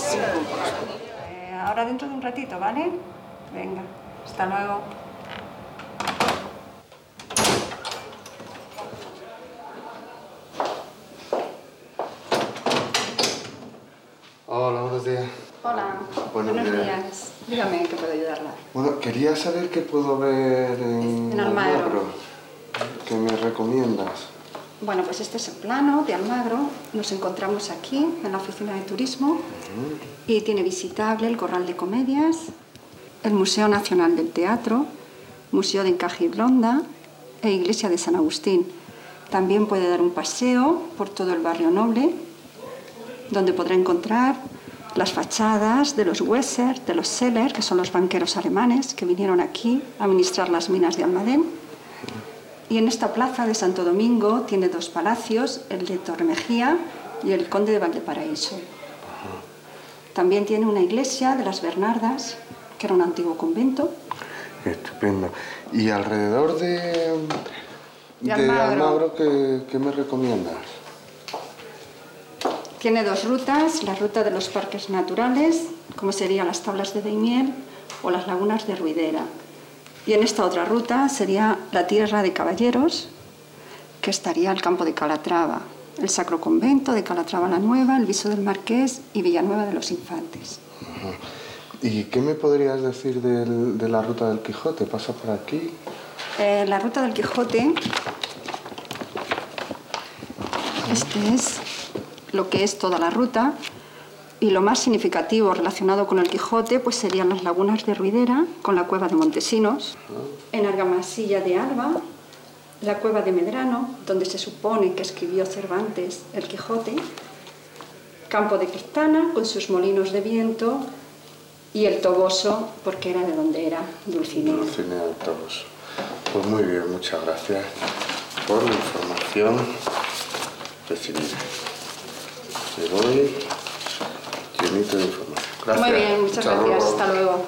Eh, ahora dentro de un ratito, ¿vale? Venga, hasta luego. Hola, buenos días. Hola, Buenos buenos días. días. Dígame en qué puedo ayudarla. Bueno, quería saber qué puedo ver en, En Almagro. ¿Qué me recomiendas? Bueno, pues este es el plano de Almagro. Nos encontramos aquí, en la oficina de turismo, y tiene visitable el Corral de Comedias, el Museo Nacional del Teatro, Museo de Encaje y Blonda e Iglesia de San Agustín. También puede dar un paseo por todo el barrio noble, donde podrá encontrar las fachadas de los Wesser, de los Seller, que son los banqueros alemanes que vinieron aquí a administrar las minas de Almadén. Y en esta plaza de Santo Domingo tiene dos palacios, el de Torremejía y el Conde de Valparaíso. También tiene una iglesia de las Bernardas, que era un antiguo convento. Estupendo. ¿Y alrededor de, De Almagro. ¿qué, qué me recomiendas? Tiene dos rutas, la ruta de los parques naturales, como serían las tablas de Daimiel o las lagunas de Ruidera. Y en esta otra ruta sería la tierra de caballeros, que estaría el campo de Calatrava, el Sacro Convento de Calatrava la Nueva, el Viso del Marqués y Villanueva de los Infantes. ¿Y qué me podrías decir del- de la ruta del Quijote? ¿Pasa por aquí? Eh, la ruta del Quijote, este es lo que es toda la ruta y lo más significativo relacionado con el Quijote pues serían las lagunas de Ruidera con la cueva de Montesinos, en Argamasilla de Alba, la cueva de Medrano, donde se supone que escribió Cervantes el Quijote, Campo de Cristana con sus molinos de viento y el Toboso porque era de donde era Dulcinea. Dulcinea de Toros. Pues muy bien, muchas gracias por la información recibida. Te doy muy bien, muchas gracias. Hasta luego.